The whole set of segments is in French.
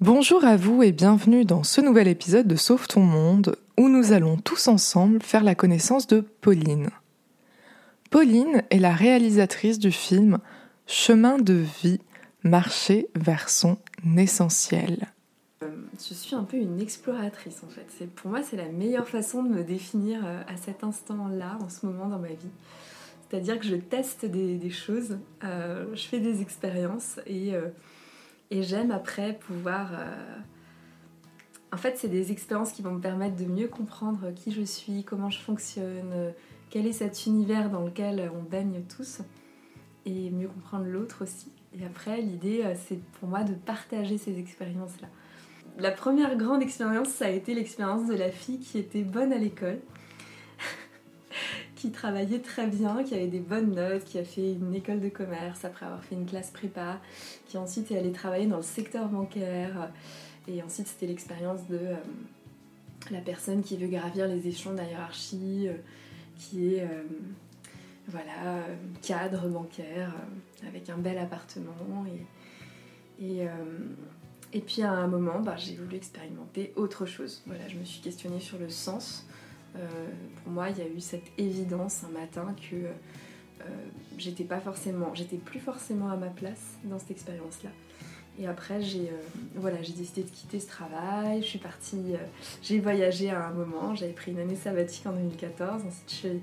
Bonjour à vous et bienvenue dans ce nouvel épisode de Sauve ton monde où nous allons tous ensemble faire la connaissance de Pauline. Pauline est la réalisatrice du film Chemin de vie, marcher vers son essentiel. Euh, je suis un peu une exploratrice en fait. Pour moi, c'est la meilleure façon de me définir euh, à cet instant-là, en ce moment dans ma vie. C'est-à-dire que je teste des, choses, euh, je fais des expériences et, et j'aime après pouvoir... En fait, c'est des expériences qui vont me permettre de mieux comprendre qui je suis, comment je fonctionne, quel est cet univers dans lequel on baigne tous et mieux comprendre l'autre aussi. Et après, l'idée, c'est pour moi de partager ces expériences-là. La première grande expérience, ça a été l'expérience de la fille qui était bonne à l'école, qui travaillait très bien, qui avait des bonnes notes, qui a fait une école de commerce après avoir fait une classe prépa, qui ensuite est allée travailler dans le secteur bancaire. Et ensuite, c'était l'expérience de euh, la personne qui veut gravir les échelons de la hiérarchie, euh, qui est euh, voilà, cadre bancaire, avec un bel appartement. Et, et puis à un moment, bah, j'ai voulu expérimenter autre chose. Voilà, je me suis questionnée sur le sens. Euh, pour moi, il y a eu cette évidence un matin que euh, j'étais pas forcément, j'étais plus forcément à ma place dans cette expérience-là. Et après, j'ai euh, voilà, j'ai décidé de quitter ce travail. Je suis partie, j'ai voyagé à un moment. J'avais pris une année sabbatique en 2014. Ensuite,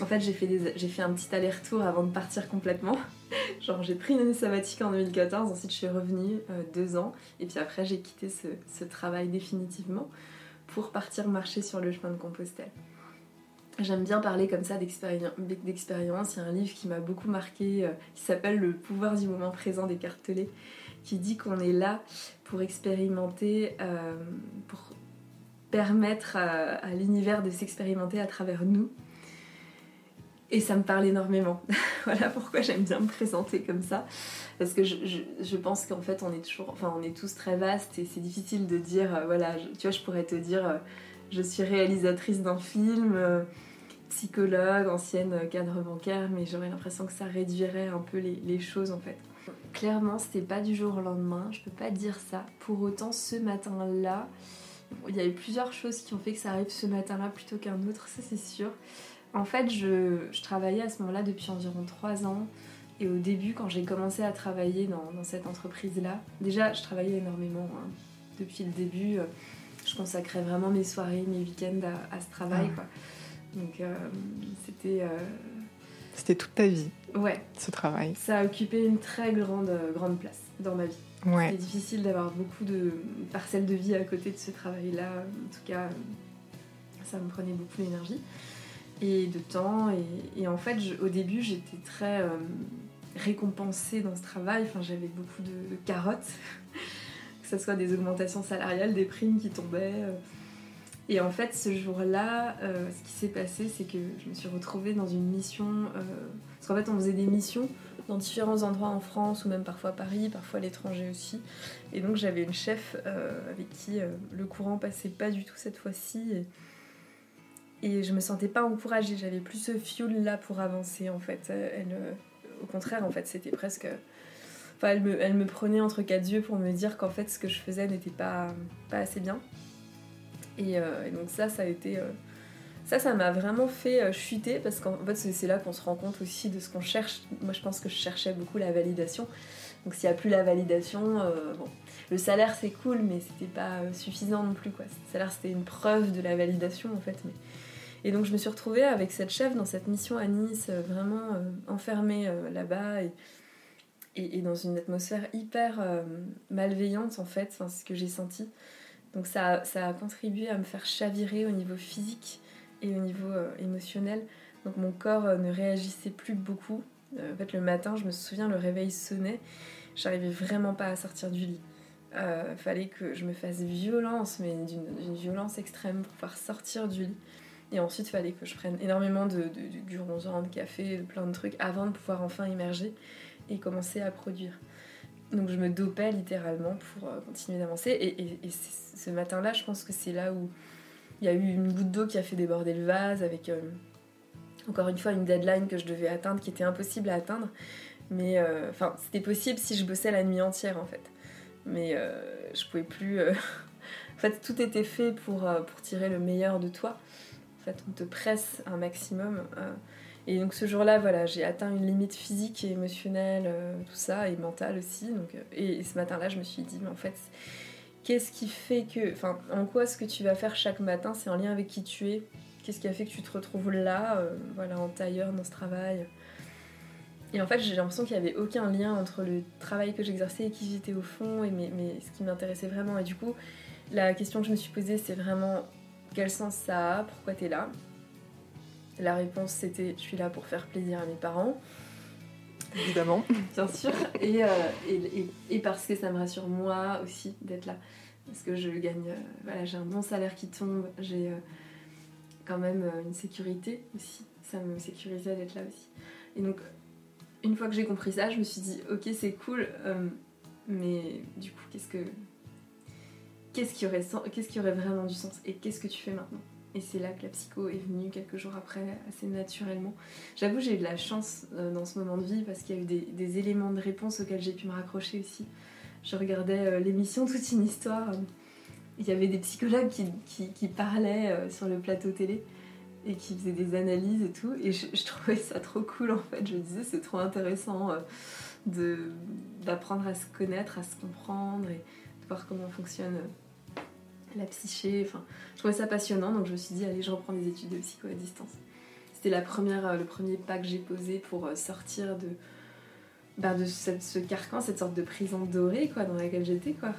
en fait, j'ai fait, j'ai fait un petit aller-retour avant de partir complètement. Genre, j'ai pris une année sabbatique en 2014, ensuite je suis revenue deux ans, et puis après j'ai quitté ce, travail définitivement pour partir marcher sur le chemin de Compostelle. J'aime bien parler comme ça d'expérience. Il y a un livre qui m'a beaucoup marqué euh, qui s'appelle Le pouvoir du moment présent d'Écartelé, qui dit qu'on est là pour expérimenter, euh, pour permettre à l'univers de s'expérimenter à travers nous et ça me parle énormément. voilà pourquoi j'aime bien me présenter comme ça. Parce que je, pense qu'en fait, on est toujours, enfin, on est tous très vastes et c'est difficile de dire, euh, voilà, tu vois, je pourrais te dire, euh, je suis réalisatrice d'un film, euh, psychologue, ancienne cadre bancaire, mais j'aurais l'impression que ça réduirait un peu les, les choses en fait. Clairement, c'était pas du jour au lendemain, je peux pas dire ça. Pour autant, ce matin-là, il y a eu plusieurs choses qui ont fait que ça arrive ce matin-là plutôt qu'un autre, ça c'est sûr. En fait, je, travaillais à ce moment-là depuis environ trois ans. Et au début, quand j'ai commencé à travailler dans, cette entreprise-là, déjà, je travaillais énormément. Hein. Depuis le début, euh, je consacrais vraiment mes soirées, mes week-ends à, ce travail. Ah. Donc, euh, c'était. Euh, c'était toute ta vie. Ouais. Ce travail. Ça a occupé une très grande, grande place dans ma vie. Ouais. C'était difficile d'avoir beaucoup de parcelles de vie à côté de ce travail-là. En tout cas, ça me prenait beaucoup d'énergie et de temps. Et, en fait, au début, j'étais très euh, récompensée dans ce travail. Enfin, j'avais beaucoup de, carottes, que ce soit des augmentations salariales, des primes qui tombaient. Euh. Et en fait, ce jour-là, euh, ce qui s'est passé, c'est que je me suis retrouvée dans une mission. parce qu'en fait, on faisait des missions dans différents endroits en France, ou même parfois à Paris, parfois à l'étranger aussi. Et donc, j'avais une chef avec qui le courant passait pas du tout cette fois-ci. Je me sentais pas encouragée, j'avais plus ce fuel là pour avancer en fait. Elle, euh, au contraire, en fait, c'était presque. Enfin, elle me, elle me prenait entre quatre yeux pour me dire qu'en fait ce que je faisais n'était pas, pas assez bien. Et, euh, donc ça, ça a été. Euh, ça, ça m'a vraiment fait chuter parce qu'en fait, c'est là qu'on se rend compte aussi de ce qu'on cherche. Moi, je pense que je cherchais beaucoup la validation. Donc, s'il n'y a plus la validation, bon, le salaire c'est cool, mais c'était pas suffisant non plus. Quoi. Le salaire c'était une preuve de la validation en fait. Mais et donc je me suis retrouvée avec cette chef dans cette mission à Nice, euh, vraiment euh, enfermée euh, là-bas et, dans une atmosphère hyper malveillante en fait, c'est ce que j'ai senti. Donc ça, ça a contribué à me faire chavirer au niveau physique et au niveau émotionnel. Donc mon corps ne réagissait plus beaucoup. en fait le matin, je me souviens, le réveil sonnait. J'arrivais vraiment pas à sortir du lit. Fallait que je me fasse violence, mais d'une violence extrême pour pouvoir sortir du lit. Et ensuite, il fallait que je prenne énormément de, de, de café, plein de trucs avant de pouvoir enfin émerger et commencer à produire. Donc je me dopais littéralement pour euh, continuer d'avancer. Et, ce matin-là, je pense que c'est là où il y a eu une goutte d'eau qui a fait déborder le vase avec euh, encore une fois une deadline que je devais atteindre qui était impossible à atteindre. Mais euh, enfin, c'était possible si je bossais la nuit entière en fait. mais je pouvais plus. en fait, tout était fait pour, pour tirer le meilleur de toi. Fait, on te presse un maximum. Et donc ce jour-là, voilà, j'ai atteint une limite physique et émotionnelle, tout ça, et mentale aussi. Donc, et, ce matin-là, je me suis dit, mais en fait, qu'est-ce qui fait que. En quoi ce que tu vas faire chaque matin, c'est en lien avec qui tu es? Qu'est-ce qui a fait que tu te retrouves là, voilà, en tailleur dans ce travail? Et en fait, j'ai l'impression qu'il n'y avait aucun lien entre le travail que j'exerçais et qui j'étais au fond et mais, ce qui m'intéressait vraiment. Et du coup, la question que je me suis posée, c'est vraiment quel sens ça a Pourquoi tu es là La réponse, c'était je suis là pour faire plaisir à mes parents. Évidemment. Bien sûr. Et, euh, et, et, parce que ça me rassure moi aussi d'être là. Parce que je gagne, euh, voilà, j'ai un bon salaire qui tombe, j'ai euh, quand même une sécurité aussi. Ça me sécurisait d'être là aussi. Et donc, une fois que j'ai compris ça, je me suis dit, ok, c'est cool, euh, mais du coup, qu'est-ce que. Qu'est-ce qui, aurait, vraiment du sens et qu'est-ce que tu fais maintenant? Et c'est là que la psycho est venue quelques jours après, assez naturellement. J'avoue, j'ai eu de la chance euh, dans ce moment de vie parce qu'il y a eu des, éléments de réponse auxquels j'ai pu me raccrocher aussi. Je regardais euh, l'émission Toute une histoire. Il y avait des psychologues qui, parlaient sur le plateau télé et qui faisait des analyses et tout. Et je, trouvais ça trop cool en fait. Je me disais, c'est trop intéressant euh, d'apprendre à se connaître, à se comprendre et de voir comment fonctionne euh, la psyché. Enfin, je trouvais ça passionnant, donc je me suis dit, allez, je reprends des études de psycho à distance. C'était la première, euh, le premier pas que j'ai posé pour sortir de, bah, de ce carcan, cette sorte de prison dorée quoi, dans laquelle j'étais. quoi.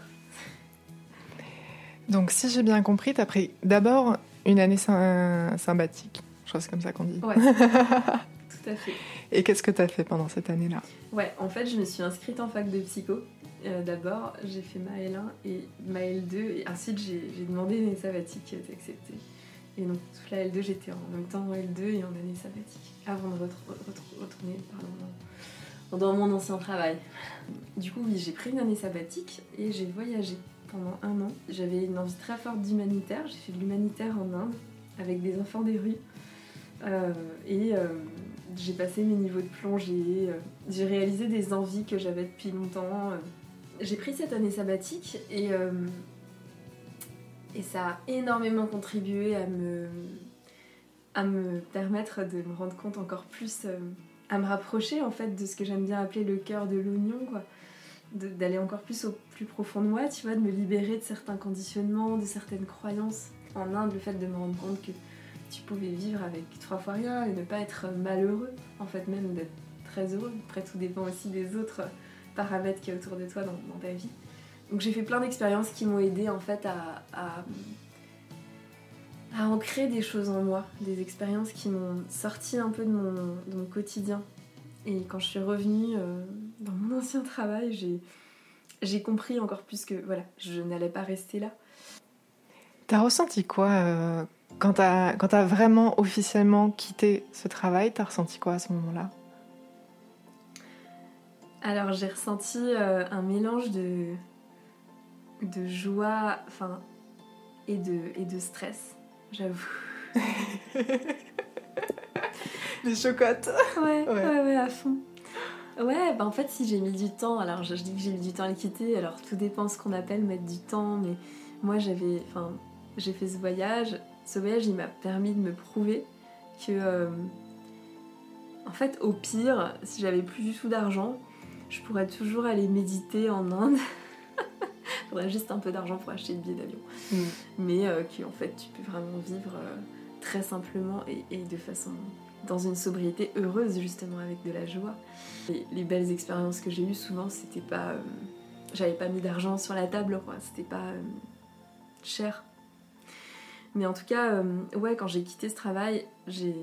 Donc, si j'ai bien compris, tu as pris d'abord une année sympathique. Je crois que c'est comme ça qu'on dit. Ouais. Tout à fait. Et qu'est-ce que tu as fait pendant cette année-là? Ouais, en fait, je me suis inscrite en fac de psycho. Euh, d'abord, j'ai fait ma L1 et ma L2, et ensuite j'ai demandé une année sabbatique qui a été acceptée. Et donc, toute la L2, j'étais en même temps en L2 et en année sabbatique, avant de retourner pardon, dans mon ancien travail. Du coup, oui, j'ai pris une année sabbatique et j'ai voyagé pendant un an. J'avais une envie très forte d'humanitaire. J'ai fait de l'humanitaire en Inde avec des enfants des rues. Euh, et euh, j'ai passé mes niveaux de plongée. J'ai réalisé des envies que j'avais depuis longtemps. J'ai pris cette année sabbatique et, et ça a énormément contribué à me, à me permettre de me rendre compte encore plus, à me rapprocher en fait de ce que j'aime bien appeler le cœur de l'oignon. quoi d'aller encore plus au plus profond de moi, tu vois, de me libérer de certains conditionnements, de certaines croyances. En Inde, le fait de me rendre compte que tu pouvais vivre avec trois fois rien et ne pas être malheureux, en fait même d'être très heureux. Après tout dépend aussi des autres paramètres qui a autour de toi dans, ta vie. Donc j'ai fait plein d'expériences qui m'ont aidé en fait à, à, ancrer des choses en moi, des expériences qui m'ont sorti un peu de mon, quotidien. Et quand je suis revenue euh, dans mon ancien travail, j'ai, compris encore plus que voilà, je n'allais pas rester là. T'as ressenti quoi euh, quand t'as, vraiment officiellement quitté ce travail T'as ressenti quoi à ce moment-là? Alors j'ai ressenti euh, un mélange de, de joie enfin, et, de, et de stress, j'avoue. Les chocottes. Ouais, ouais, ouais, à fond. Ouais, bah en fait, si j'ai mis du temps, alors je, dis que j'ai mis du temps à les quitter, alors tout dépend ce qu'on appelle mettre du temps, mais moi j'avais, enfin, j'ai fait ce voyage. Ce voyage, il m'a permis de me prouver que, euh, en fait, au pire, si j'avais plus du tout d'argent, je pourrais toujours aller méditer en Inde. Il faudrait juste un peu d'argent pour acheter le billet d'avion. Mm. Mais euh, qu'en fait, tu peux vraiment vivre euh, très simplement et, et de façon dans une sobriété heureuse justement avec de la joie. les belles expériences que j'ai eues souvent c'était pas euh, j'avais pas mis d'argent sur la table quoi, c'était pas euh, cher. Mais en tout cas ouais quand j'ai quitté ce travail, j'ai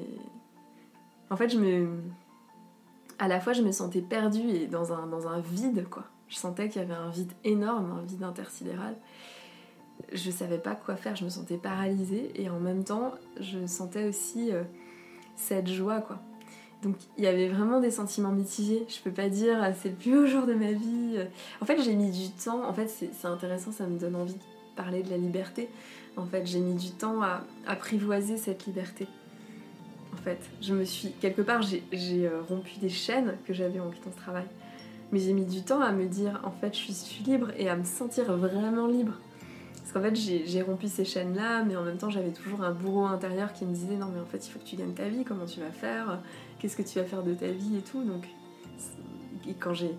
en fait je me à la fois je me sentais perdue et dans un, dans un vide quoi. Je sentais qu'il y avait un vide énorme, un vide intersidéral. Je savais pas quoi faire, je me sentais paralysée et en même temps je sentais aussi cette joie, quoi. Donc il y avait vraiment des sentiments mitigés. Je peux pas dire ah, c'est le plus beau jour de ma vie. En fait, j'ai mis du temps. En fait, c'est intéressant, ça me donne envie de parler de la liberté. En fait, j'ai mis du temps à apprivoiser cette liberté. En fait, je me suis quelque part j'ai euh, rompu des chaînes que j'avais en quittant ce travail. Mais j'ai mis du temps à me dire, en fait, je suis libre et à me sentir vraiment libre. Parce qu'en fait, j'ai rompu ces chaînes-là, mais en même temps, j'avais toujours un bourreau intérieur qui me disait, non, mais en fait, il faut que tu gagnes ta vie, comment tu vas faire, qu'est-ce que tu vas faire de ta vie et tout. Donc, et quand j'ai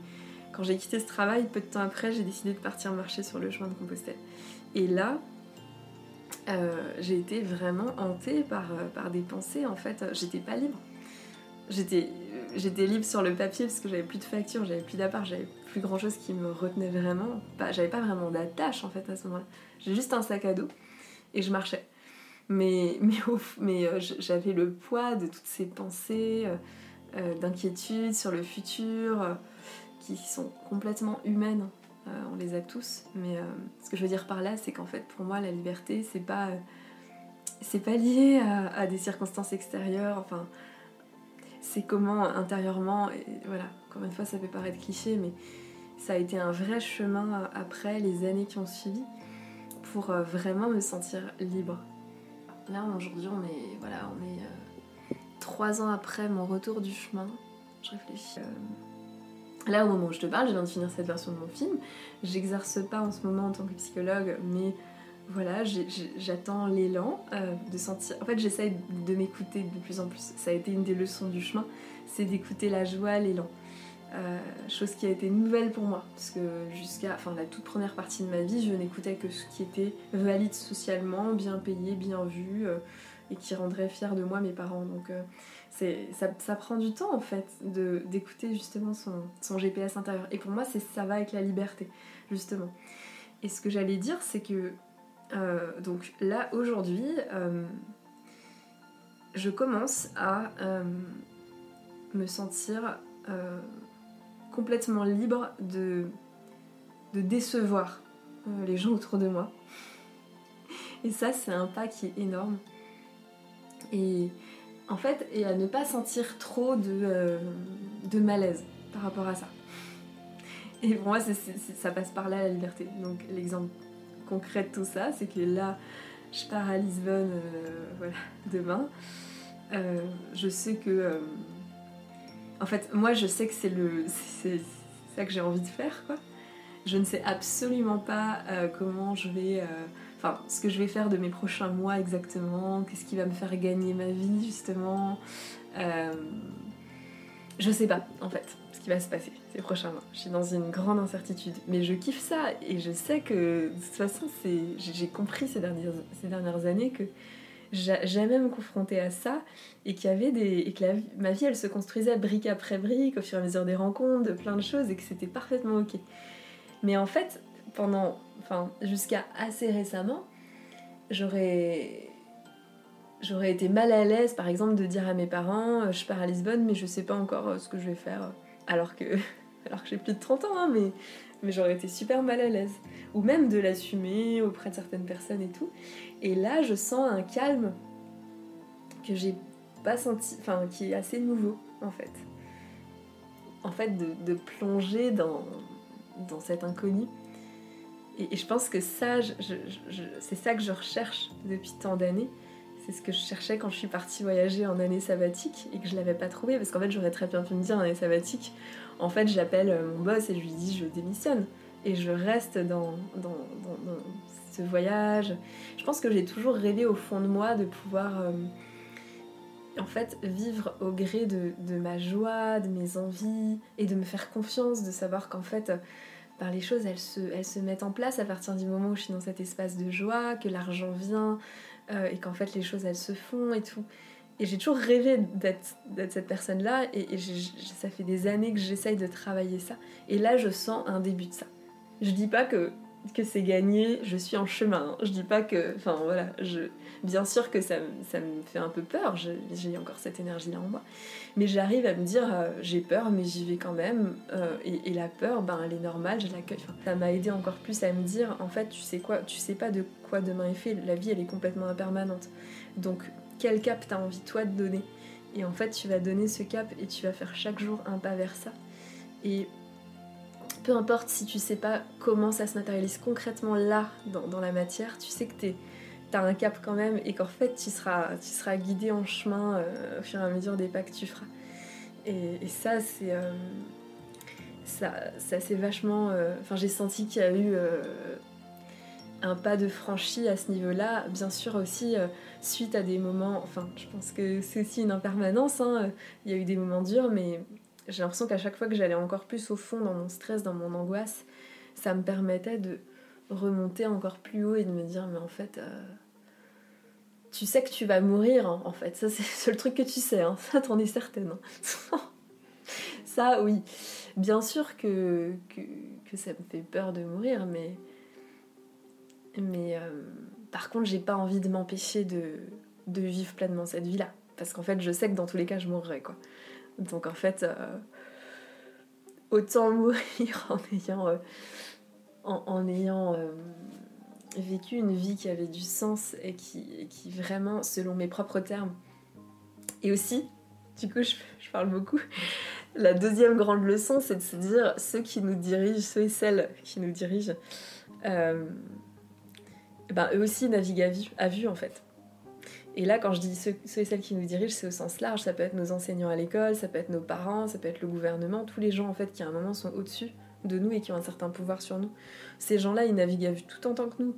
quand j'ai quitté ce travail, peu de temps après, j'ai décidé de partir marcher sur le chemin de Compostelle. Et là, euh, j'ai été vraiment hantée par, euh, par des pensées. En fait, j'étais pas libre. J'étais, j'étais libre sur le papier parce que j'avais plus de factures, j'avais plus d'appart, j'avais plus grand chose qui me retenait vraiment. J'avais pas vraiment d'attache en fait à ce moment-là. J'ai juste un sac à dos et je marchais. Mais, mais, mais euh, j'avais le poids de toutes ces pensées d'inquiétude sur le futur qui sont complètement humaines euh, on les a tous. Mais euh, ce que je veux dire par là, c'est qu'en fait, pour moi, la liberté, c'est pas, c'est pas lié à, des circonstances extérieures. Enfin, c'est comment intérieurement. Voilà, encore une fois, ça peut paraître cliché, mais ça a été un vrai chemin après les années qui ont suivi pour euh, vraiment me sentir libre. Là, aujourd'hui, on est, voilà, on est trois ans après mon retour du chemin. Je réfléchis. Là, au moment où je te parle, je viens de finir cette version de mon film. J'exerce pas en ce moment en tant que psychologue, mais voilà, j'attends l'élan euh, de sentir. En fait, j'essaye de m'écouter de plus en plus. Ça a été une des leçons du chemin, c'est d'écouter la joie, l'élan. Euh, chose qui a été nouvelle pour moi, parce que jusqu'à enfin, la toute première partie de ma vie, je n'écoutais que ce qui était valide socialement, bien payé, bien vu, euh, et qui rendrait fier de moi mes parents. Donc ça, prend du temps en fait d'écouter justement son, GPS intérieur. Et pour moi, ça va avec la liberté, justement. Et ce que j'allais dire, c'est que euh, donc là aujourd'hui, euh, je commence à euh, me sentir complètement libre de, de décevoir les gens autour de moi. Et ça, c'est un pas qui est énorme. Et en fait, et à ne pas sentir trop de, euh, malaise par rapport à ça. Et pour moi, ça passe par là la liberté. Donc l'exemple concret de tout ça, c'est que là, je pars à Lisbonne euh, demain. Euh, je sais que... en fait, moi, je sais que c'est ça que j'ai envie de faire. Je ne sais absolument pas comment je vais ce que je vais faire de mes prochains mois exactement, qu'est-ce qui va me faire gagner ma vie justement. Euh, je sais pas en fait ce qui va se passer ces prochains mois. Je suis dans une grande incertitude, mais je kiffe ça et je sais que de toute façon, j'ai compris ces dernières, ces dernières années que jamais me confronter à ça et qu'il y avait des et que ma vie elle se construisait brique après brique au fur et à mesure des rencontres, de plein de choses et que c'était parfaitement ok. Mais en fait, pendant enfin jusqu'à assez récemment, j'aurais été mal à l'aise par exemple de dire à mes parents euh, je pars à Lisbonne mais je sais pas encore euh, ce que je vais faire alors que alors que j'ai plus de 30 ans hein, mais j'aurais été super mal à l'aise. Ou même de l'assumer auprès de certaines personnes et tout. Et là je sens un calme que j'ai pas senti enfin qui est assez nouveau en fait. En fait de, de plonger dans dans cet inconnu et, je pense que ça, c'est ça que je recherche depuis tant d'années. C'est ce que je cherchais quand je suis partie voyager en année sabbatique et que je l'avais pas trouvé parce qu'en fait j'aurais très bien pu me dire en année sabbatique, en fait j'appelle euh, mon boss et je lui dis je démissionne et je reste dans, dans, ce voyage. Je pense que j'ai toujours rêvé au fond de moi de pouvoir euh, en fait vivre au gré de, de, ma joie, de mes envies et de me faire confiance, de savoir qu'en fait par les choses, elles se, elles se mettent en place à partir du moment où je suis dans cet espace de joie, que l'argent vient, euh, et qu'en fait les choses, elles se font et tout. Et j'ai toujours rêvé d'être cette personne-là, et, ça fait des années que j'essaye de travailler ça. Et là, je sens un début de ça. Je dis pas que, que c'est gagné, je suis en chemin. Je dis pas que... Enfin voilà, je, bien sûr que ça, ça me fait un peu peur, j'ai encore cette énergie-là en moi. Mais j'arrive à me dire, euh, j'ai peur, mais j'y vais quand même. Euh, et, la peur, ben, elle est normale, je l'accueille. ça m'a aidé encore plus à me dire, en fait, tu sais quoi, tu sais pas de quoi demain est fait. La vie, elle est complètement impermanente. Donc, quel cap t'as envie, toi, de donner? Et en fait, tu vas donner ce cap et tu vas faire chaque jour un pas vers ça. Et peu importe si tu sais pas comment ça se matérialise concrètement là, dans, la matière, tu sais que t'es t'as un cap quand même et qu'en fait tu seras, tu seras guidé en chemin euh, au fur et à mesure des pas que tu feras. Et, ça, c'est. Euh, ça, s'est vachement. Enfin, j'ai senti qu'il y a eu un pas de franchi à ce niveau-là. Bien sûr aussi, suite à des moments. Enfin, je pense que c'est aussi une impermanence. Hein, il y a eu des moments durs, mais j'ai l'impression qu'à chaque fois que j'allais encore plus au fond dans mon stress, dans mon angoisse, ça me permettait de remonter encore plus haut et de me dire mais en fait euh, tu sais que tu vas mourir hein, en fait ça c'est le seul truc que tu sais hein. ça t'en es certaine hein. ça oui bien sûr que, que, ça me fait peur de mourir mais mais euh, par contre j'ai pas envie de m'empêcher de, de vivre pleinement cette vie là parce qu'en fait je sais que dans tous les cas je mourrai quoi donc en fait euh, autant mourir en ayant en, ayant euh, vécu une vie qui avait du sens et qui, qui vraiment, selon mes propres termes, et aussi, du coup, je, parle beaucoup. La deuxième grande leçon, c'est de se dire ceux qui nous dirigent, ceux et celles qui nous dirigent, euh, ben, eux aussi naviguent à vue en fait. Et là, quand je dis ceux, et celles qui nous dirigent, c'est au sens large. Ça peut être nos enseignants à l'école, ça peut être nos parents, ça peut être le gouvernement, tous les gens en fait qui à un moment sont au-dessus de nous et qui ont un certain pouvoir sur nous. Ces gens-là, ils naviguent à vue tout en tant que nous.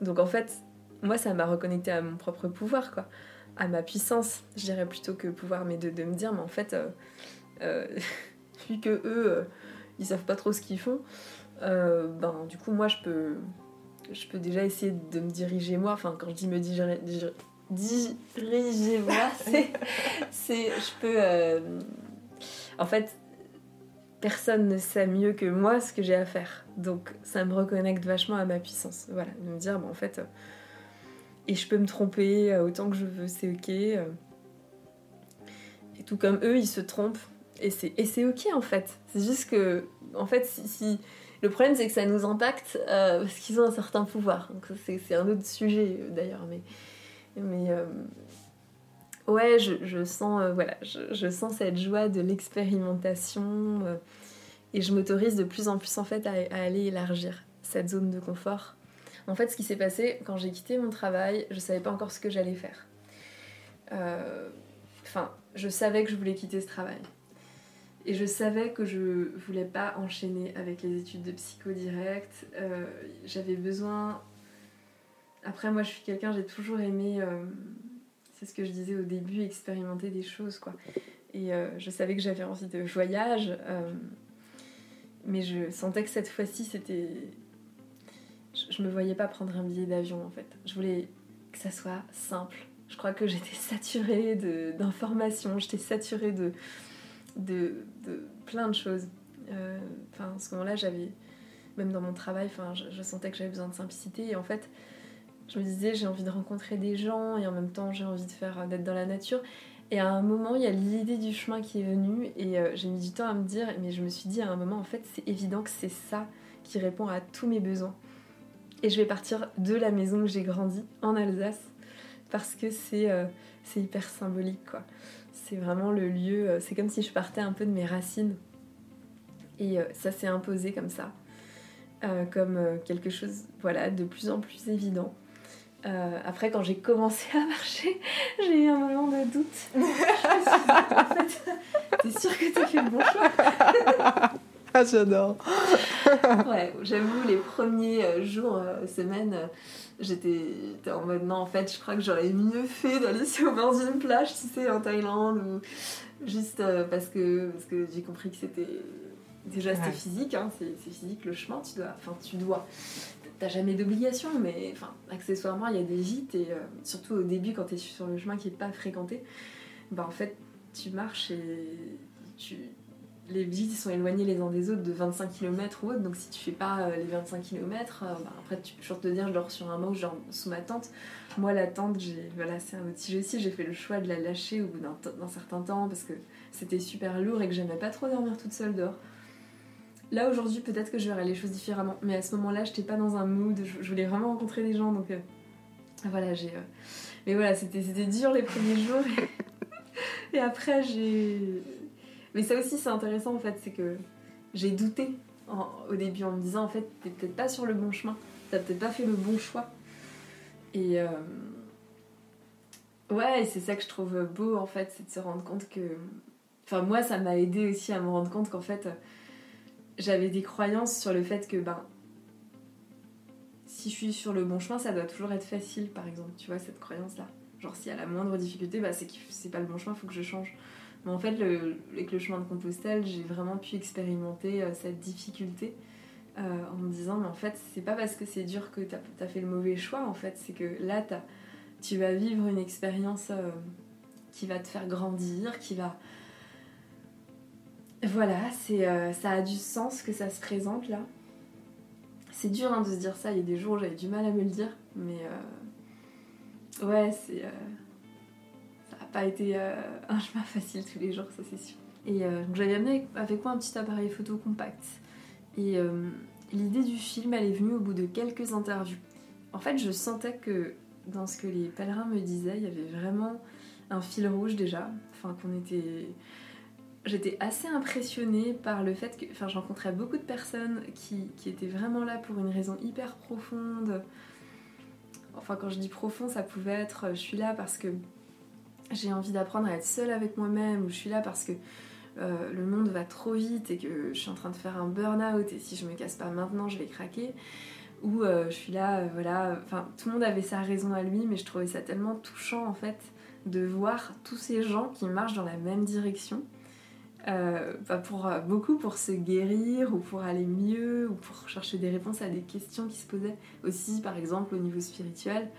Donc en fait, moi, ça m'a reconnecté à mon propre pouvoir, quoi. À ma puissance, je dirais plutôt que pouvoir, mais de, me dire, mais en fait, euh, euh, vu que eux, euh, ils savent pas trop ce qu'ils font, ben du coup, moi, je peux, je peux déjà essayer de me diriger moi. Enfin, quand je dis me diriger, diriger moi, c'est, je peux. en fait, personne ne sait mieux que moi ce que j'ai à faire. Donc ça me reconnecte vachement à ma puissance. Voilà, de me dire, bon, en fait, euh, et je peux me tromper euh, autant que je veux, c'est ok. Euh. et tout comme eux, ils se trompent. Et c'est ok en fait. C'est juste que, en fait, si, le problème c'est que ça nous impacte parce qu'ils ont un certain pouvoir. Donc c'est un autre sujet d'ailleurs. Mais, mais ouais, je, sens, euh, voilà, je, sens cette joie de l'expérimentation euh, et je m'autorise de plus en plus en fait à, aller élargir cette zone de confort. En fait, ce qui s'est passé quand j'ai quitté mon travail, je savais pas encore ce que j'allais faire. Euh, enfin, je savais que je voulais quitter ce travail. Et je savais que je voulais pas enchaîner avec les études de psycho direct. J'avais besoin. Après, moi, je suis quelqu'un, j'ai toujours aimé c'est ce que je disais au début, expérimenter des choses, quoi. Et euh, je savais que j'avais envie de voyage, euh, mais je sentais que cette fois-ci, c'était... Je, me voyais pas prendre un billet d'avion, en fait. Je voulais que ça soit simple. Je crois que j'étais saturée d'informations, j'étais saturée de, de, de, plein de choses. Euh, enfin, à ce moment-là, j'avais... Même dans mon travail, je, je sentais que j'avais besoin de simplicité. Et en fait, je me disais j'ai envie de rencontrer des gens et en même temps j'ai envie de faire euh, d'être dans la nature. Et à un moment, il y a l'idée du chemin qui est venue et euh, j'ai mis du temps à me dire, mais je me suis dit à un moment, en fait, c'est évident que c'est ça qui répond à tous mes besoins. Et je vais partir de la maison où j'ai grandi, en Alsace, parce que c'est euh, hyper symbolique, quoi. C'est vraiment le lieu, c'est comme si je partais un peu de mes racines. Et ça s'est imposé comme ça, comme quelque chose, voilà, de plus en plus évident. Euh, après, quand j'ai commencé à marcher, j'ai eu un moment de doute. je me suis dit, t'es sûre que t'as fait le bon choix Ah, j'adore Ouais, j'avoue, les premiers euh, jours, euh, semaines, j'étais en mode non, en fait, je crois que j'aurais mieux fait d'aller sur bord d'une plage, tu sais, en Thaïlande, ou juste parce que, parce que j'ai compris que c'était. Déjà, c'était physique, hein, c'est physique le chemin, tu dois. Enfin, tu dois t'as jamais d'obligation, mais enfin, accessoirement, il y a des gîtes, et euh, surtout au début, quand tu es sur le chemin qui est pas fréquenté, bah en fait, tu marches et tu... les gîtes sont éloignés les uns des autres de 25 km ou autre, donc si tu fais pas euh, les 25 km, euh, bah, après tu peux toujours te dire, je dors sur un mot, je dors sous ma tente. Moi, la tente, voilà, c'est un sujet aussi, j'ai fait le choix de la lâcher au bout d'un certain temps parce que c'était super lourd et que j'aimais pas trop dormir toute seule dehors. Là aujourd'hui, peut-être que je verrais les choses différemment, mais à ce moment-là, j'étais pas dans un mood, je, voulais vraiment rencontrer des gens, donc euh, voilà, j'ai. Euh, mais voilà, c'était dur les premiers jours, et, après j'ai. Mais ça aussi, c'est intéressant en fait, c'est que j'ai douté au début en me disant en fait, t'es peut-être pas sur le bon chemin, t'as peut-être pas fait le bon choix. Et. Euh, ouais, c'est ça que je trouve beau en fait, c'est de se rendre compte que. Enfin, moi, ça m'a aidé aussi à me rendre compte qu'en fait j'avais des croyances sur le fait que ben si je suis sur le bon chemin, ça doit toujours être facile, par exemple. Tu vois, cette croyance-là. Genre, s'il y a la moindre difficulté, bah, c'est que c'est pas le bon chemin, faut que je change. Mais en fait, avec le chemin de Compostelle, j'ai vraiment pu expérimenter euh, cette difficulté euh, en me disant, mais en fait, c'est pas parce que c'est dur que tu as, fait le mauvais choix, en fait, c'est que là, tu vas vivre une expérience euh, qui va te faire grandir, qui va. Voilà, c'est ça a du sens que ça se présente là. C'est dur hein, de se dire ça, il y a des jours où j'avais du mal à me le dire, mais ouais, c'est pas été euh, un chemin facile tous les jours, ça c'est sûr. Et euh, j'avais amené avec moi un petit appareil photo compact. Et euh, l'idée du film, elle est venue au bout de quelques interviews. En fait, je sentais que dans ce que les pèlerins me disaient, il y avait vraiment un fil rouge déjà. Enfin, qu'on était. J'étais assez impressionnée par le fait que. Enfin, je rencontrais beaucoup de personnes qui, étaient vraiment là pour une raison hyper profonde. Enfin, quand je dis profond, ça pouvait être je suis là parce que j'ai envie d'apprendre à être seule avec moi-même, ou je suis là parce que euh, le monde va trop vite et que je suis en train de faire un burn-out et si je me casse pas maintenant, je vais craquer. Ou euh, je suis là, euh, voilà, enfin tout le monde avait sa raison à lui, mais je trouvais ça tellement touchant en fait de voir tous ces gens qui marchent dans la même direction. Bah, pour beaucoup pour se guérir ou pour aller mieux ou pour chercher des réponses à des questions qui se posaient aussi par exemple au niveau spirituel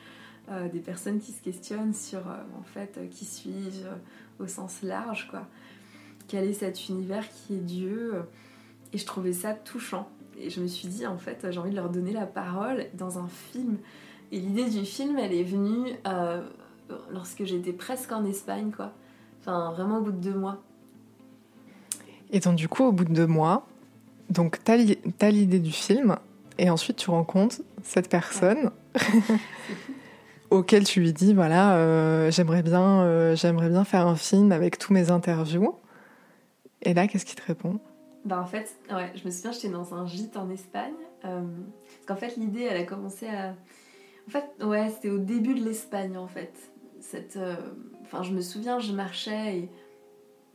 euh, des personnes qui se questionnent sur euh, en fait euh, qui suis-je au sens large quoi. Quel est cet univers qui est Dieu Et je trouvais ça touchant. Et je me suis dit en fait j'ai envie de leur donner la parole dans un film. Et l'idée du film elle est venue lorsque j'étais presque en Espagne quoi. Enfin vraiment au bout de deux mois. Et donc du coup au bout de deux mois, donc t'as l'idée du film et ensuite tu rencontres cette personne. auquel tu lui dis voilà euh, j'aimerais bien euh, j'aimerais bien faire un film avec tous mes interviews. Et là qu'est-ce qu'il te répond? Bah en fait ouais je me souviens j'étais dans un gîte en Espagne euh, parce qu'en fait l'idée elle a commencé à en fait ouais c'était au début de l'Espagne en fait. Cette enfin je me souviens je marchais et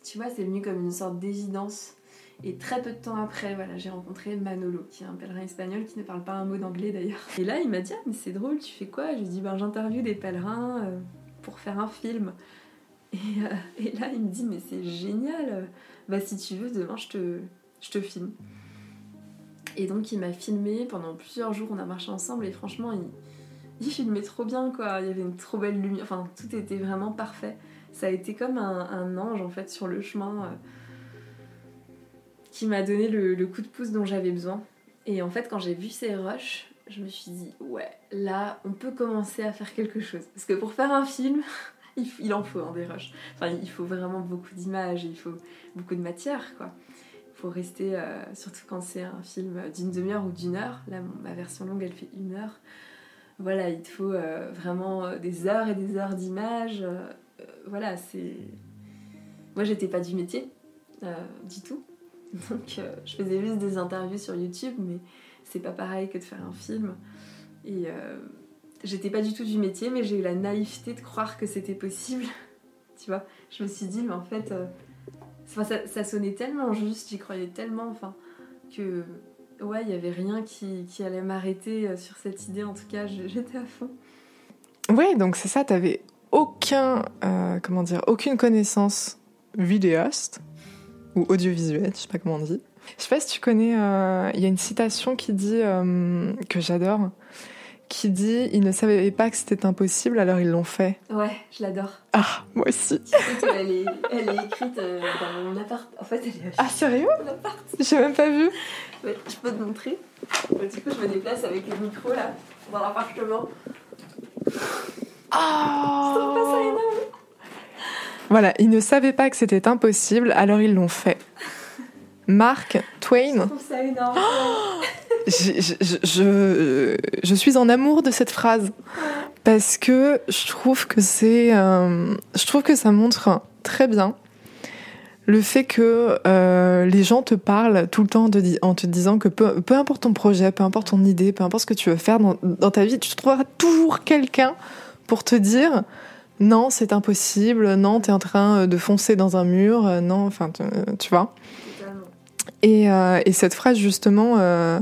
tu vois c'est venu comme une sorte d'évidence et très peu de temps après, voilà, j'ai rencontré Manolo, qui est un pèlerin espagnol qui ne parle pas un mot d'anglais d'ailleurs. Et là, il m'a dit ah, mais c'est drôle, tu fais quoi? Je lui ai dit ben, J'interviewe des pèlerins euh, pour faire un film. Et, euh, et, là, il me dit Mais c'est génial Bah, si tu veux, demain, je te, je te filme. Et donc, il m'a filmé pendant plusieurs jours, on a marché ensemble, et franchement, il filmait trop bien, quoi. Il y avait une trop belle lumière, enfin, tout était vraiment parfait. Ça a été comme un, ange, en fait, sur le chemin. Euh, qui m'a donné le, coup de pouce dont j'avais besoin. Et en fait, quand j'ai vu ces rushs, je me suis dit, ouais, là, on peut commencer à faire quelque chose. Parce que pour faire un film, il, en faut hein, des rushs. Enfin, il faut vraiment beaucoup d'images, il faut beaucoup de matière, quoi. Il faut rester, euh, surtout quand c'est un film d'une demi-heure ou d'une heure. Là, ma version longue, elle fait une heure. Voilà, il te faut euh, vraiment des heures et des heures d'images. Voilà, c'est. Moi, j'étais pas du métier, du tout. Donc euh, je faisais juste des interviews sur YouTube, mais c'est pas pareil que de faire un film. Et euh, j'étais pas du tout du métier, mais j'ai eu la naïveté de croire que c'était possible. tu vois, je me suis dit, mais en fait, euh, ça, sonnait tellement juste, j'y croyais tellement, enfin, que ouais, il y avait rien qui, qui allait m'arrêter sur cette idée. En tout cas, j'étais à fond. Oui, donc c'est ça, t'avais aucun, comment dire, aucune connaissance vidéaste ou audiovisuel, je sais pas comment on dit. Je sais pas si tu connais, euh, il y a une citation qui dit, euh, que j'adore, qui dit Ils ne savaient pas que c'était impossible, alors ils l'ont fait. Ouais, je l'adore. Ah, moi aussi. elle, est, elle est écrite euh, dans mon appart. En fait, elle est. Ah, sérieux? J'ai même pas vu. Ouais, je peux te montrer. Du coup, je me déplace avec le micro là, dans l'appartement. Ah oh. pas ça énorme voilà, ils ne savaient pas que c'était impossible, alors ils l'ont fait. Mark Twain. je, je, suis en amour de cette phrase parce que je trouve que c'est, euh, je trouve que ça montre très bien le fait que euh, les gens te parlent tout le temps en te disant que peu, peu, importe ton projet, peu importe ton idée, peu importe ce que tu veux faire dans, dans ta vie, tu trouveras toujours quelqu'un pour te dire non, c'est impossible, non, t'es en train euh, de foncer dans un mur, euh, non, enfin, euh, tu vois. Et, euh, et cette phrase, justement, euh,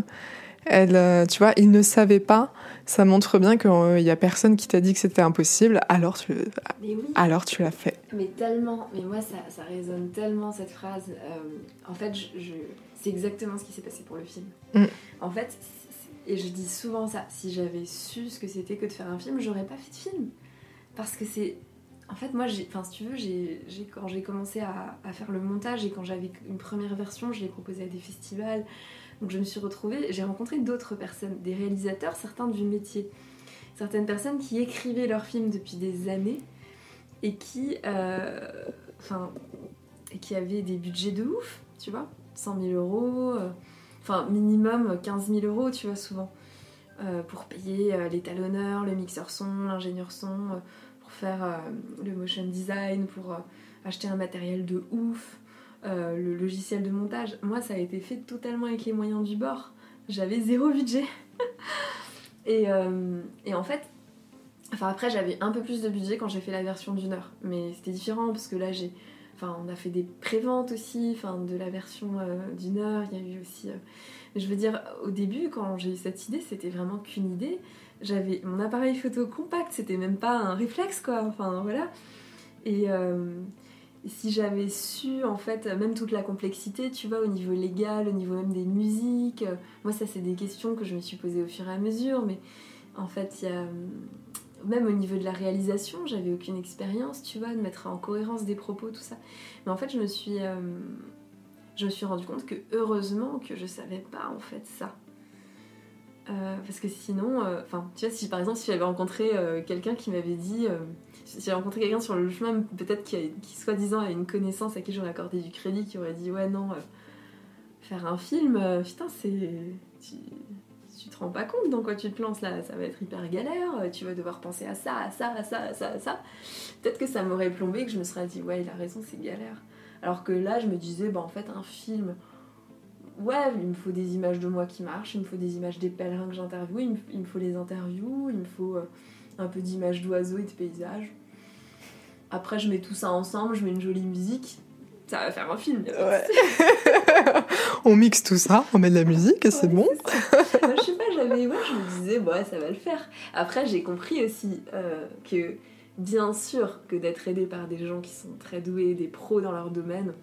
elle, tu vois, il ne savait pas. Ça montre bien qu'il n'y a personne qui t'a dit que c'était impossible, alors tu, Mais oui. alors tu l'as fait. Mais tellement, mais moi ça, ça résonne tellement cette phrase. En fait, je, je- c'est exactement ce qui s'est passé pour le film. Mm. En fait, et je dis souvent ça, si j'avais su ce que c'était que de faire un film, j'aurais pas fait de film. Parce que c'est. En fait, moi, enfin, si tu veux, quand j'ai commencé à, à faire le montage et quand j'avais une première version, je l'ai proposée à des festivals. Donc je me suis retrouvée, j'ai rencontré d'autres personnes, des réalisateurs, certains du métier. Certaines personnes qui écrivaient leurs films depuis des années et qui, euh, enfin, et qui avaient des budgets de ouf, tu vois, 100 000 euros, euh, enfin minimum 15 000 euros, tu vois, souvent, euh, pour payer euh, l'étalonneur, le mixeur son, l'ingénieur son, euh, pour faire euh, le motion design, pour acheter un matériel de ouf, le logiciel de montage. Moi, ça a été fait totalement avec les moyens du bord. J'avais zéro budget. et, et en fait, Enfin après j'avais un peu plus de budget quand j'ai fait la version d'une heure, mais c'était différent parce que là j'ai, enfin on a fait des préventes aussi, enfin de la version euh, d'une heure, il y a eu aussi, euh, je veux dire au début quand j'ai eu cette idée c'était vraiment qu'une idée, j'avais mon appareil photo compact, c'était même pas un réflexe quoi, enfin voilà, et, euh, si j'avais su en fait même toute la complexité, tu vois au niveau légal, au niveau même des musiques, moi ça c'est des questions que je me suis posées au fur et à mesure, mais en fait il y a même au niveau de la réalisation, j'avais aucune expérience, tu vois, de mettre en cohérence des propos, tout ça. Mais en fait, je me suis, euh, je me suis rendu compte que heureusement que je savais pas en fait ça. Euh, parce que sinon, euh, enfin, tu vois, si par exemple, si j'avais rencontré quelqu'un qui m'avait dit, si j'avais rencontré quelqu'un sur le chemin, peut-être qui, qui soi-disant a une connaissance à qui j'aurais accordé du crédit, qui aurait dit, ouais, non, faire un film, putain, c'est. Tu, te rends pas compte dans quoi tu te lances là, ça va être hyper galère, euh, tu vas devoir penser à ça, à ça, à ça, à ça, ça. Peut-être que ça m'aurait plombé, que je me serais dit, ouais, il a raison, c'est galère. Alors que là, je me disais, bah en fait, un film, ouais, il me faut des images de moi qui marchent, il me faut des images des pèlerins que j'interviewe, il, me- il me faut les interviews, il me faut euh, un peu d'images d'oiseaux et de paysages. Après, je mets tout ça ensemble, je mets une jolie musique, ça va faire un film. Ouais. on mixe tout ça, on met de la musique et c'est Ouais, bon. c'est je sais pas, j'avais, ouais, je me disais, ouais, ça va le faire. Après, j'ai compris aussi euh, que, bien sûr, que d'être aidé par des gens qui sont très doués, des pros dans leur domaine,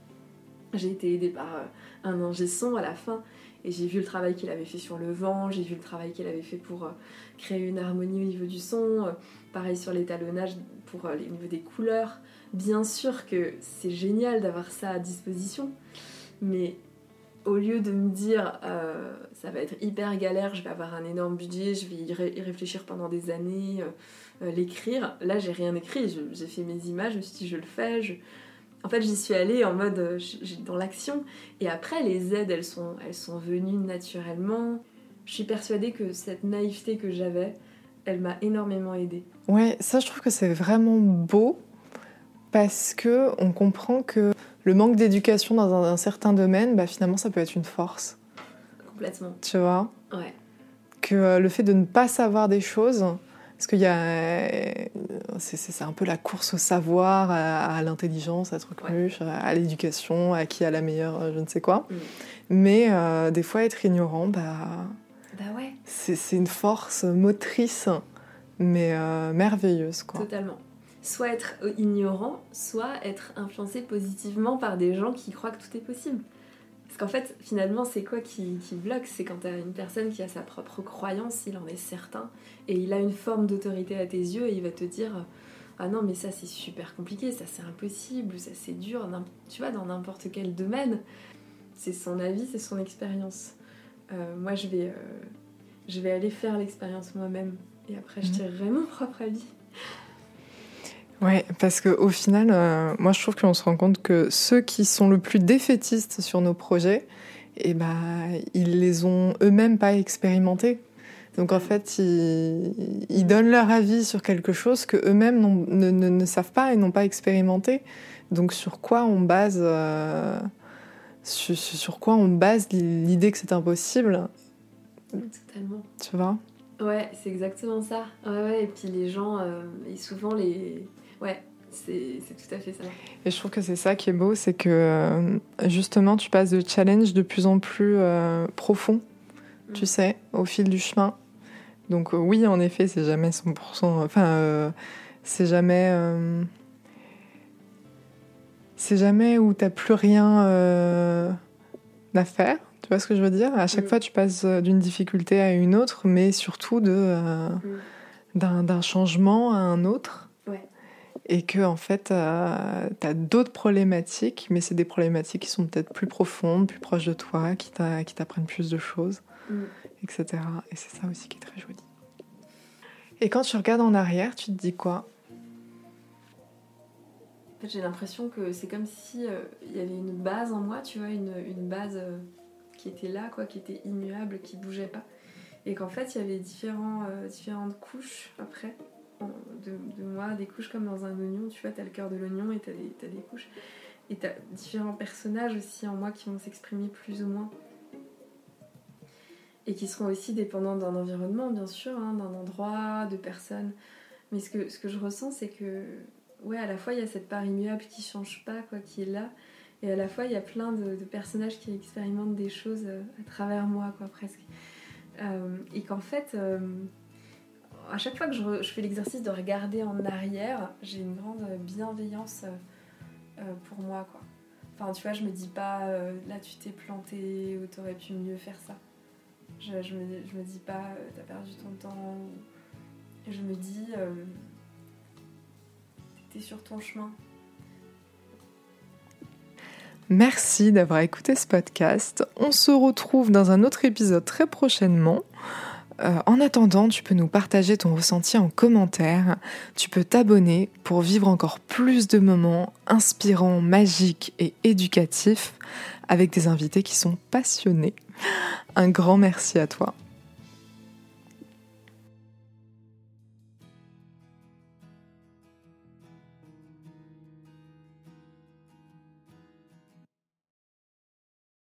j'ai été aidée par euh, un ingé son à la fin. Et j'ai vu le travail qu'il avait fait sur le vent, j'ai vu le travail qu'il avait fait pour euh, créer une harmonie au niveau du son, pareil sur l'étalonnage pour les niveau des couleurs. Bien sûr que c'est génial d'avoir ça à disposition, mais au lieu de me dire euh, ça va être hyper galère, je vais avoir un énorme budget, je vais y, ré- y réfléchir pendant des années, euh, euh, l'écrire, là j'ai rien écrit, j'ai fait mes images, je me suis dit je le fais. je- En fait j'y suis allée en mode dans l'action et après les aides elles sont, elles sont venues naturellement. Je suis persuadée que cette naïveté que j'avais, elle m'a énormément aidée. Ouais, ça je trouve que c'est vraiment beau parce que on comprend que le manque d'éducation dans un, un certain domaine, bah, finalement ça peut être une force, Complètement. tu vois? Ouais. Que euh, le fait de ne pas savoir des choses, parce qu'il y a, euh, c'est, un peu la course au savoir, à, à l'intelligence, à trucmuche, à, à l'éducation, à qui a la meilleure, euh, je ne sais quoi. Mm. Mais des fois être ignorant, bah, Bah ouais, c'est, une force motrice, mais merveilleuse, quoi. totalement. Soit être ignorant, soit être influencé positivement par des gens qui croient que tout est possible. Parce qu'en fait, finalement, c'est quoi qui, qui bloque? C'est quand t'as une personne qui a sa propre croyance, il en est certain, et il a une forme d'autorité à tes yeux, et il va te dire Ah non, mais ça c'est super compliqué, ça c'est impossible, ça c'est dur, tu vois, dans n'importe quel domaine. C'est son avis, c'est son expérience. Euh, moi, je vais, euh, je vais aller faire l'expérience moi-même, et après, je Mhm. tirerai mon propre avis. Ouais, parce qu'au final, euh, moi je trouve qu'on se rend compte que ceux qui sont le plus défaitistes sur nos projets, eh ben, ils les ont eux-mêmes pas expérimentés. Donc en fait, ils, ils donnent leur avis sur quelque chose que eux-mêmes ne, ne- ne savent pas et n'ont pas expérimenté. Donc sur quoi on base, euh, sur, sur quoi on base l'idée que c'est impossible, Totalement. tu vois? Ouais, c'est exactement ça. Ouais, ouais, et puis les gens, euh, et souvent les. Ouais, C'est tout à fait ça. Et je trouve que c'est ça qui est beau, c'est que euh, justement tu passes de challenge de plus en plus euh, profond, Mm. tu sais, au fil du chemin. Donc euh, oui, en effet, c'est jamais 100%, enfin, euh, c'est jamais... c'est jamais où t'as plus rien à faire, tu vois ce que je veux dire? À chaque Mm. fois, tu passes d'une difficulté à une autre, mais surtout Mm. d'un d'un changement à un autre. Et que, en fait, tu as d'autres problématiques, mais c'est des problématiques qui sont peut-être plus profondes, plus proches de toi, qui t'a- qui t'apprennent plus de choses, Mm. etc. Et c'est ça aussi qui est très joli. Et quand tu regardes en arrière, tu te dis quoi? En fait, j'ai l'impression que c'est comme si euh, il y avait une base en moi, tu vois, une, une base euh, qui était là, quoi, qui était immuable, qui bougeait pas. Et qu'en fait, il y avait différents, euh, différentes couches après de, moi, des couches comme dans un oignon, tu vois, t'as le cœur de l'oignon et t'as des, t'as couches. Et t'as différents personnages aussi en moi qui vont s'exprimer plus ou moins. Et qui seront aussi dépendants d'un environnement, bien sûr, hein, d'un endroit, de personnes. Mais ce que, je ressens, c'est que ouais, à la fois il y a cette part immuable qui change pas, quoi, qui est là, et à la fois il y a plein de, de personnages qui expérimentent des choses euh, à travers moi, quoi, presque. Euh, et qu'en fait, euh, à chaque fois que je, fais l'exercice de regarder en arrière, j'ai une grande bienveillance euh, euh, pour moi. Enfin, tu vois, je me dis pas, euh, là tu t'es planté ou t'aurais pu mieux faire ça. Je, je, me, dis pas, t'as perdu ton temps. Je me dis, euh, t'es sur ton chemin. Merci d'avoir écouté ce podcast. On se retrouve dans un autre épisode très prochainement. Euh, en attendant, tu peux nous partager ton ressenti en commentaire. Tu peux t'abonner pour vivre encore plus de moments inspirants, magiques et éducatifs avec des invités qui sont passionnés. Un grand merci à toi.